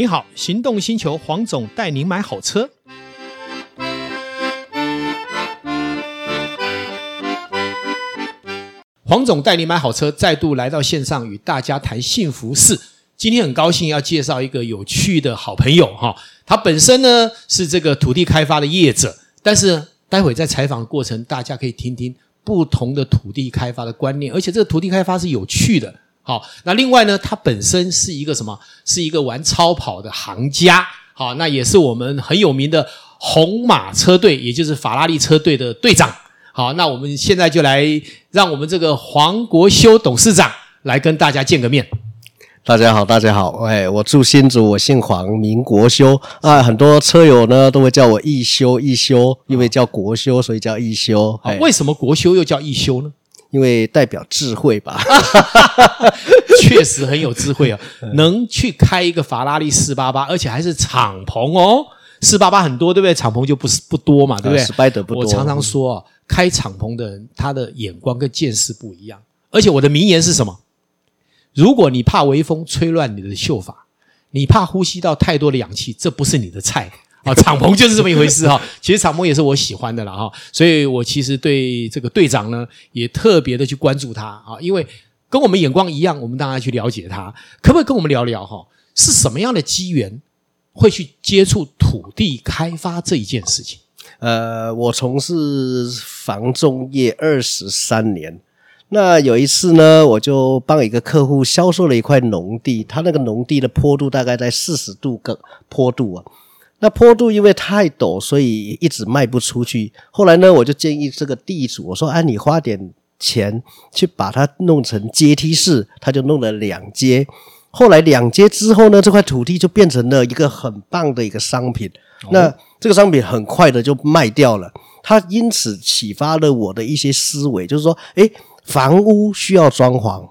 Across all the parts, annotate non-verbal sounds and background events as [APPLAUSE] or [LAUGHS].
你好，行动星球黄总带您买好车。黄总带您买好车，再度来到线上与大家谈幸福事。今天很高兴要介绍一个有趣的好朋友哈，他本身呢是这个土地开发的业者，但是待会在采访的过程，大家可以听听不同的土地开发的观念，而且这个土地开发是有趣的。好，那另外呢，他本身是一个什么？是一个玩超跑的行家。好，那也是我们很有名的红马车队，也就是法拉利车队的队长。好，那我们现在就来让我们这个黄国修董事长来跟大家见个面。大家好，大家好，哎，我住新竹，我姓黄，名国修啊。很多车友呢都会叫我一修一修，因为叫国修，所以叫一修。好，为什么国修又叫一修呢？因为代表智慧吧。[LAUGHS] 确实很有智慧啊，能去开一个法拉利四八八，而且还是敞篷哦。四八八很多，对不对？敞篷就不是不多嘛，对不对？失败的不多。我常常说啊，开敞篷的人，他的眼光跟见识不一样。而且我的名言是什么？如果你怕微风吹乱你的秀发，你怕呼吸到太多的氧气，这不是你的菜啊。敞篷就是这么一回事哈。其实敞篷也是我喜欢的了哈，所以我其实对这个队长呢也特别的去关注他啊，因为跟我们眼光一样，我们当然去了解他。可不可以跟我们聊聊哈？是什么样的机缘？会去接触土地开发这一件事情。呃，我从事房仲业二十三年。那有一次呢，我就帮一个客户销售了一块农地，他那个农地的坡度大概在四十度个坡度啊。那坡度因为太陡，所以一直卖不出去。后来呢，我就建议这个地主，我说：“哎，你花点钱去把它弄成阶梯式。”他就弄了两阶。后来两阶之后呢，这块土地就变成了一个很棒的一个商品。哦、那这个商品很快的就卖掉了。他因此启发了我的一些思维，就是说，诶，房屋需要装潢，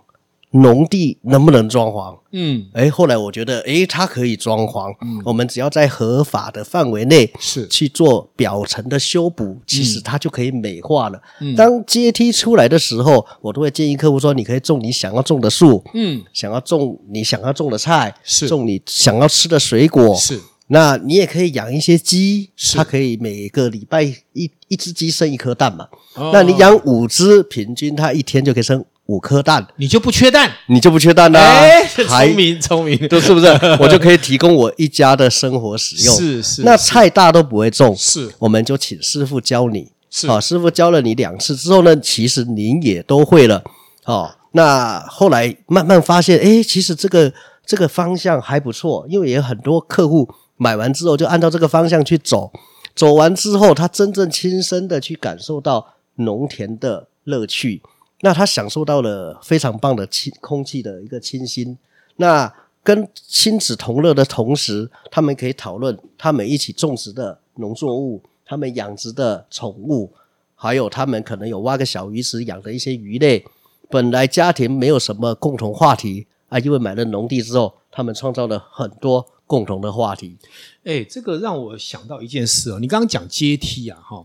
农地能不能装潢？嗯，哎，后来我觉得，哎，它可以装潢。嗯，我们只要在合法的范围内是去做表层的修补，其实它就可以美化了。嗯，当阶梯出来的时候，我都会建议客户说，你可以种你想要种的树，嗯，想要种你想要种的菜，是种你想要吃的水果，是。那你也可以养一些鸡，它可以每个礼拜一一只鸡生一颗蛋嘛。哦、那你养五只，平均它一天就可以生五颗蛋，你就不缺蛋，你就不缺蛋啦、啊。哎，聪明聪明，对，是不是？[LAUGHS] 我就可以提供我一家的生活使用。是是。那菜大都不会种，是，我们就请师傅教你。是啊，师傅教了你两次之后呢，其实您也都会了。哦，那后来慢慢发现，哎，其实这个这个方向还不错，因为也有很多客户。买完之后就按照这个方向去走，走完之后他真正亲身的去感受到农田的乐趣，那他享受到了非常棒的清空气的一个清新。那跟亲子同乐的同时，他们可以讨论他们一起种植的农作物，他们养殖的宠物，还有他们可能有挖个小鱼池养的一些鱼类。本来家庭没有什么共同话题啊，因为买了农地之后，他们创造了很多。共同的话题，哎，这个让我想到一件事哦。你刚刚讲阶梯啊，哈，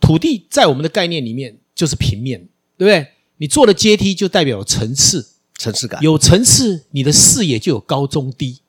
土地在我们的概念里面就是平面，对不对？你做的阶梯就代表有层次，层次感，有层次，你的视野就有高中低。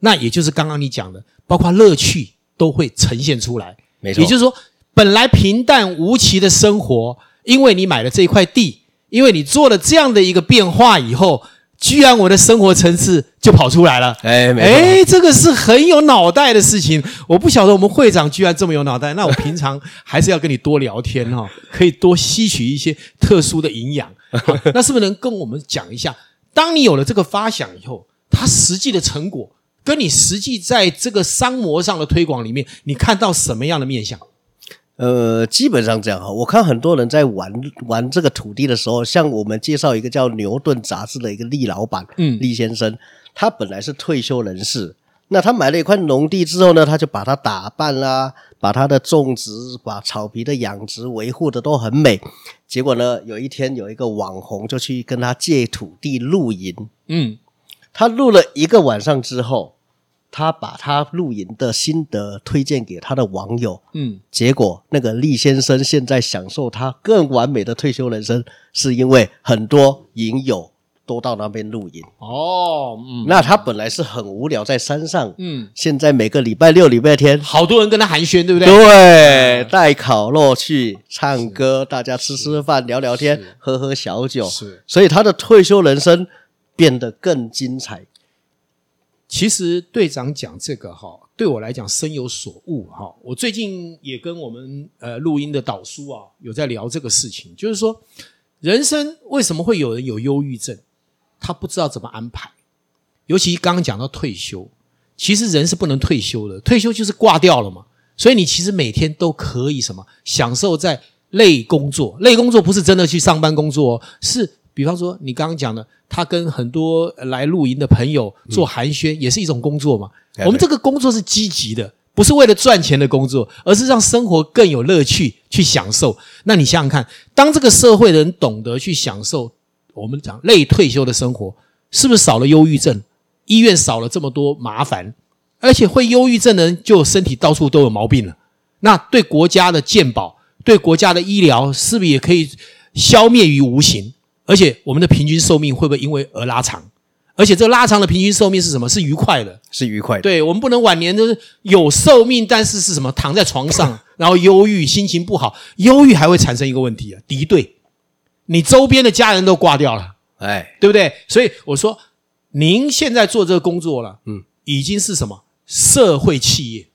那也就是刚刚你讲的，包括乐趣都会呈现出来。没错，也就是说，本来平淡无奇的生活，因为你买了这一块地，因为你做了这样的一个变化以后。居然我的生活层次就跑出来了，哎，哎，这个是很有脑袋的事情。我不晓得我们会长居然这么有脑袋，那我平常还是要跟你多聊天哈，[LAUGHS] 可以多吸取一些特殊的营养。[LAUGHS] 那是不是能跟我们讲一下，当你有了这个发想以后，它实际的成果，跟你实际在这个商模上的推广里面，你看到什么样的面向？呃，基本上这样哈，我看很多人在玩玩这个土地的时候，像我们介绍一个叫牛顿杂志的一个厉老板，嗯，厉先生，他本来是退休人士，那他买了一块农地之后呢，他就把它打扮啦，把它的种植、把草皮的养殖维护的都很美。结果呢，有一天有一个网红就去跟他借土地露营，嗯，他露了一个晚上之后。他把他露营的心得推荐给他的网友，嗯，结果那个厉先生现在享受他更完美的退休人生，是因为很多营友都到那边露营。哦，嗯，那他本来是很无聊在山上，嗯，现在每个礼拜六、礼拜天，好多人跟他寒暄，对不对？对，带烤肉去唱歌，大家吃吃饭、聊聊天、喝喝小酒，是，所以他的退休人生变得更精彩。其实队长讲这个哈，对我来讲深有所悟哈。我最近也跟我们呃录音的导书啊有在聊这个事情，就是说人生为什么会有人有忧郁症？他不知道怎么安排。尤其刚刚讲到退休，其实人是不能退休的，退休就是挂掉了嘛。所以你其实每天都可以什么享受在累工作，累工作不是真的去上班工作哦，是。比方说，你刚刚讲的，他跟很多来露营的朋友做寒暄，也是一种工作嘛。我们这个工作是积极的，不是为了赚钱的工作，而是让生活更有乐趣，去享受。那你想想看，当这个社会的人懂得去享受，我们讲累退休的生活，是不是少了忧郁症？医院少了这么多麻烦，而且会忧郁症的人就身体到处都有毛病了。那对国家的健保，对国家的医疗，是不是也可以消灭于无形？而且我们的平均寿命会不会因为而拉长？而且这拉长的平均寿命是什么？是愉快的，是愉快的。对，我们不能晚年就是有寿命，但是是什么？躺在床上，[LAUGHS] 然后忧郁，心情不好。忧郁还会产生一个问题啊，敌对，你周边的家人都挂掉了，哎，对不对？所以我说，您现在做这个工作了，嗯，已经是什么？社会企业。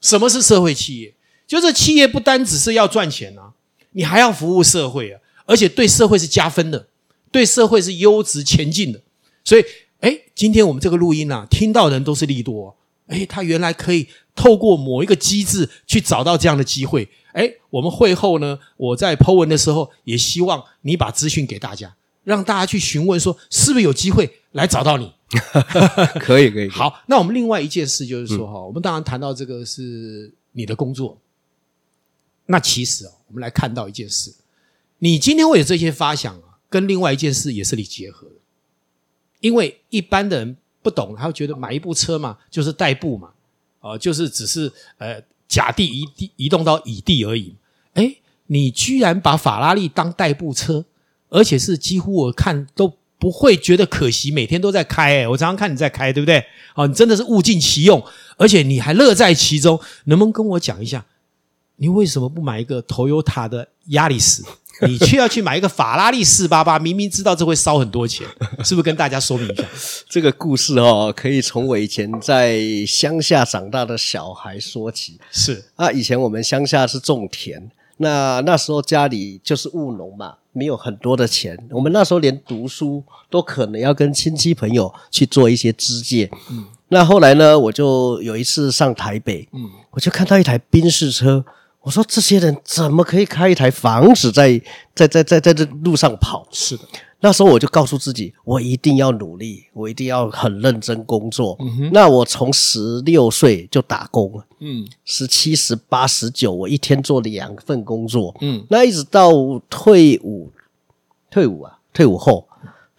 什么是社会企业？就是企业不单只是要赚钱啊，你还要服务社会啊，而且对社会是加分的。对社会是优质前进的，所以，哎，今天我们这个录音啊，听到的人都是利多，哎，他原来可以透过某一个机制去找到这样的机会，哎，我们会后呢，我在 Po 文的时候，也希望你把资讯给大家，让大家去询问说，是不是有机会来找到你？[LAUGHS] 可以，可以。好，那我们另外一件事就是说，哈、嗯，我们当然谈到这个是你的工作，那其实啊，我们来看到一件事，你今天会有这些发想啊。跟另外一件事也是你结合的，因为一般的人不懂，他会觉得买一部车嘛，就是代步嘛，呃，就是只是呃甲地移地移动到乙地而已。诶，你居然把法拉利当代步车，而且是几乎我看都不会觉得可惜，每天都在开。诶，我常常看你在开，对不对？哦，你真的是物尽其用，而且你还乐在其中。能不能跟我讲一下，你为什么不买一个 Toyota 的亚力士？[LAUGHS] 你却要去买一个法拉利四八八，明明知道这会烧很多钱，[LAUGHS] 是不是？跟大家说明一下这个故事哦，可以从我以前在乡下长大的小孩说起。是啊，以前我们乡下是种田，那那时候家里就是务农嘛，没有很多的钱。我们那时候连读书都可能要跟亲戚朋友去做一些支借。嗯，那后来呢，我就有一次上台北，嗯，我就看到一台宾士车。我说这些人怎么可以开一台房子在在在在在这路上跑？是的，那时候我就告诉自己，我一定要努力，我一定要很认真工作。嗯哼，那我从十六岁就打工了，嗯，十七、十八、十九，我一天做两份工作，嗯，那一直到退伍，退伍啊，退伍后。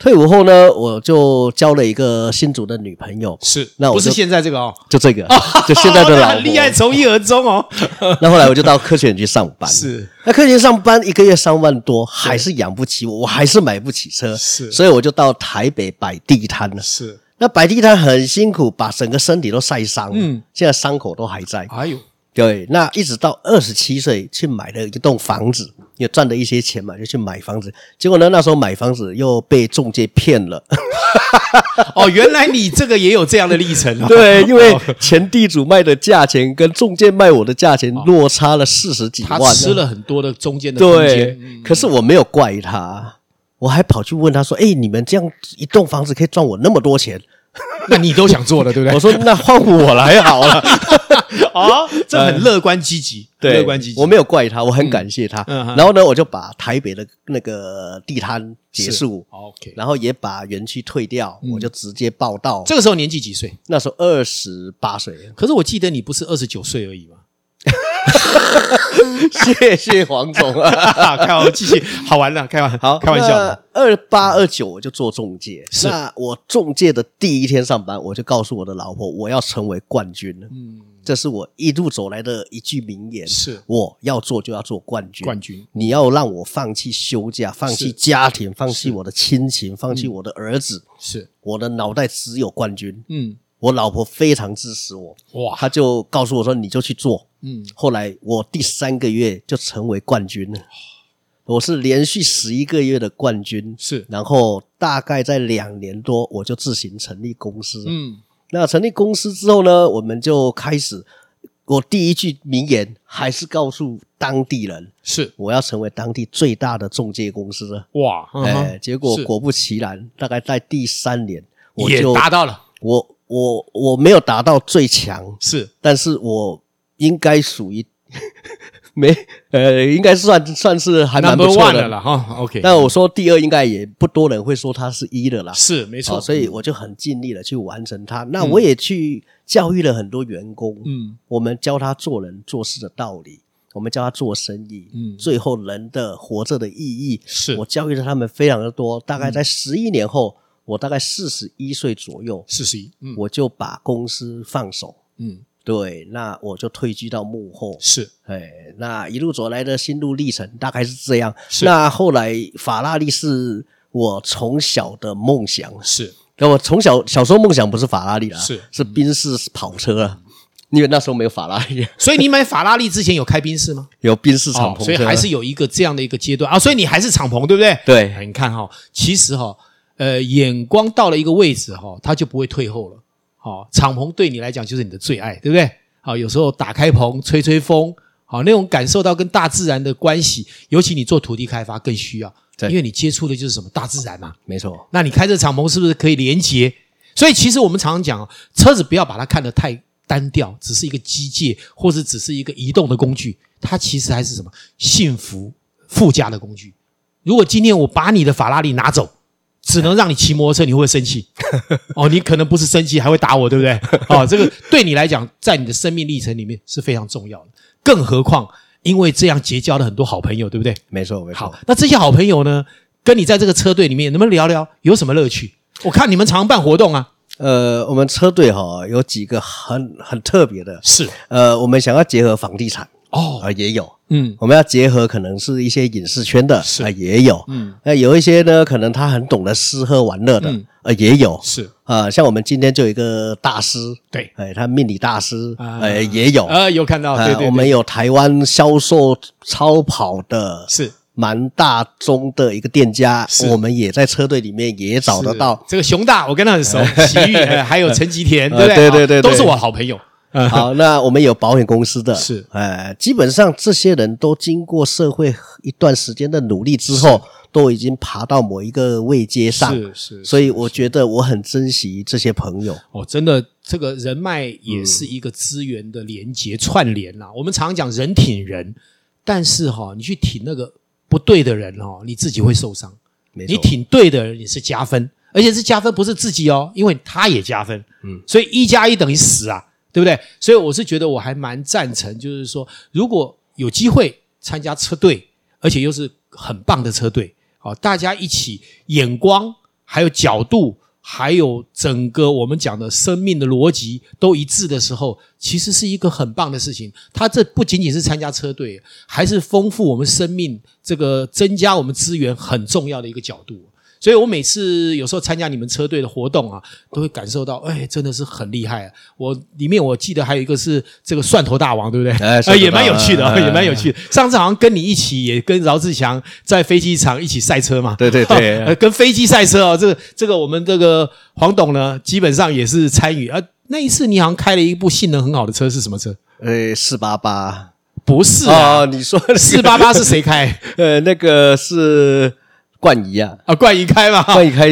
退伍后呢，我就交了一个新竹的女朋友，是，那我不是现在这个哦，就这个，[LAUGHS] 就现在的老婆，厉害，从一而终哦。[LAUGHS] 那后来我就到科学园去上班，是，那科学园上班一个月三万多，还是养不起我，我还是买不起车，是，所以我就到台北摆地摊了，是，那摆地摊很辛苦，把整个身体都晒伤，嗯，现在伤口都还在，哎呦。对，那一直到二十七岁去买了一栋房子，也赚了一些钱嘛，就去买房子。结果呢，那时候买房子又被中介骗了。[LAUGHS] 哦，原来你这个也有这样的历程啊？对，因为前地主卖的价钱跟中介卖我的价钱落差了四十几万，他吃了很多的中间的。对，可是我没有怪他，我还跑去问他说：“哎，你们这样一栋房子可以赚我那么多钱？” [LAUGHS] 那你都想做了，对不对？我说那换我来好了。[LAUGHS] 哦，这很乐观积极，[LAUGHS] 对，乐观积极。我没有怪他，我很感谢他。然后呢，我就把台北的那个地摊结束，OK，然后也把园区退掉，我就直接报到。这个时候年纪几岁？那时候二十八岁。可是我记得你不是二十九岁而已吗？[LAUGHS] 谢谢黄总啊！[LAUGHS] 开玩笑，好玩了，开玩笑，好开玩笑。二八二九我就做中介，是那我中介的第一天上班，我就告诉我的老婆，我要成为冠军了。嗯，这是我一路走来的一句名言。是，我要做就要做冠军。冠军，你要让我放弃休假，放弃家庭，放弃我的亲情，放弃我的儿子。是，我的脑袋只有冠军。嗯。我老婆非常支持我，哇！她就告诉我说：“你就去做。”嗯，后来我第三个月就成为冠军了。我是连续十一个月的冠军，是。然后大概在两年多，我就自行成立公司。嗯，那成立公司之后呢，我们就开始。我第一句名言还是告诉当地人：是我要成为当地最大的中介公司了。哇！哎，结果果不其然，大概在第三年，我就达到了我。我我没有达到最强，是，但是我应该属于 [LAUGHS] 没呃，应该算算是还蛮不错的。了哈。OK，但我说第二应该也不多人会说他是一的啦，是没错，所以我就很尽力的去完成它。那我也去教育了很多员工，嗯，我们教他做人做事的道理，我们教他做生意，嗯，最后人的活着的意义，是。我教育了他们非常的多。大概在十一年后。我大概四十一岁左右，四十一，嗯，我就把公司放手，嗯，对，那我就退居到幕后，是，哎，那一路走来的心路历程大概是这样。是，那后来法拉利是我从小的梦想，是，那我从小小时候梦想不是法拉利啦，是是宾士跑车啊，因为那时候没有法拉利，所以你买法拉利之前有开宾士吗？[LAUGHS] 有宾士敞篷车，所以还是有一个这样的一个阶段啊，所以你还是敞篷对不对？对，你看哈，其实哈。呃，眼光到了一个位置哈、哦，他就不会退后了。好、哦，敞篷对你来讲就是你的最爱，对不对？好、哦，有时候打开篷吹吹风，好、哦，那种感受到跟大自然的关系，尤其你做土地开发更需要，对因为你接触的就是什么大自然嘛。没错。那你开这敞篷是不是可以连接？所以其实我们常常讲，车子不要把它看得太单调，只是一个机械，或者只是一个移动的工具，它其实还是什么幸福附加的工具。如果今天我把你的法拉利拿走，只能让你骑摩托车，你会生气？[LAUGHS] 哦，你可能不是生气，还会打我，对不对？[LAUGHS] 哦，这个对你来讲，在你的生命历程里面是非常重要的。更何况，因为这样结交了很多好朋友，对不对？没错，没错。好，那这些好朋友呢，跟你在这个车队里面，能不能聊聊有什么乐趣？我看你们常常办活动啊。呃，我们车队哈有几个很很特别的，是呃，我们想要结合房地产哦，啊也有。嗯，我们要结合可能是一些影视圈的，是。啊，也有，嗯，那有一些呢，可能他很懂得吃喝玩乐的，啊，也有，是。啊，像我们今天就有一个大师，对，哎，他命理大师，呃，也有，啊，有看到，对对，我们有台湾销售超跑的，是。蛮大宗的一个店家，我们也在车队里面也找得到，这个熊大，我跟他很熟，[LAUGHS] 奇遇，还有陈吉田，对不对？对对对，都是我好朋友。[LAUGHS] 好，那我们有保险公司的，是，呃，基本上这些人都经过社会一段时间的努力之后，都已经爬到某一个位阶上，是是，所以我觉得我很珍惜这些朋友。哦，真的，这个人脉也是一个资源的连接串联呐。我们常常讲人挺人，但是哈，你去挺那个不对的人哦，你自己会受伤。你挺对的人，你是加分，而且是加分不是自己哦，因为他也加分。嗯，所以一加一等于十啊。对不对？所以我是觉得我还蛮赞成，就是说，如果有机会参加车队，而且又是很棒的车队，好，大家一起眼光还有角度，还有整个我们讲的生命的逻辑都一致的时候，其实是一个很棒的事情。它这不仅仅是参加车队，还是丰富我们生命这个增加我们资源很重要的一个角度。所以我每次有时候参加你们车队的活动啊，都会感受到，哎，真的是很厉害啊！我里面我记得还有一个是这个蒜头大王，对不对？哎，[LAUGHS] 也蛮有趣的，也蛮有趣的。上次好像跟你一起，也跟饶志强在飞机场一起赛车嘛。对对对，[LAUGHS] 跟飞机赛车哦，这个这个我们这个黄董呢，基本上也是参与。啊，那一次你好像开了一部性能很好的车，是什么车？呃，四八八，不是啊？你说四八八是谁开？[LAUGHS] 呃，那个是。冠仪啊，啊，冠仪开嘛？冠仪开，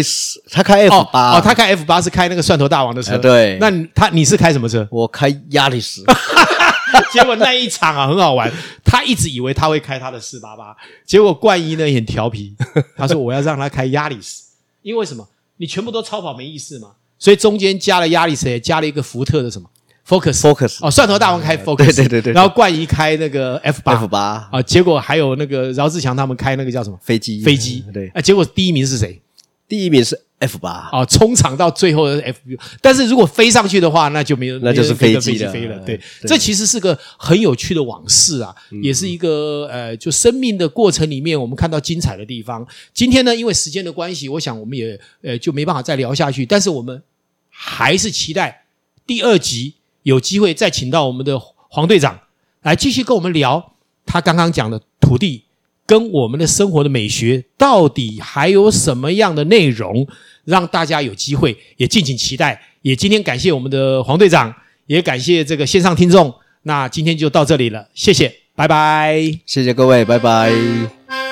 他开 F 八哦，他开 F 八是开那个蒜头大王的车。对，那他你是开什么车？我开亚力士。[LAUGHS] 结果那一场啊很好玩，他一直以为他会开他的四八八，结果冠仪呢也很调皮，[LAUGHS] 他说我要让他开亚力士，因为什么？你全部都超跑没意思嘛，所以中间加了亚力士，也加了一个福特的什么 Focus Focus 哦，蒜头大王开 Focus，对对对对，然后冠仪开那个 F 八。F 八。啊，结果还有那个饶志强他们开那个叫什么？飞机。飞机，对，啊，结果第一名是谁？第一名是 F 八。啊，冲场到最后的 F，但是如果飞上去的话，那就没有，那就是飞机飞飞了。对，这其实是个很有趣的往事啊，也是一个呃，就生命的过程里面我们看到精彩的地方。今天呢，因为时间的关系，我想我们也呃就没办法再聊下去，但是我们还是期待第二集。有机会再请到我们的黄队长来继续跟我们聊他刚刚讲的土地跟我们的生活的美学到底还有什么样的内容，让大家有机会也敬请期待。也今天感谢我们的黄队长，也感谢这个线上听众。那今天就到这里了，谢谢，拜拜，谢谢各位，拜拜。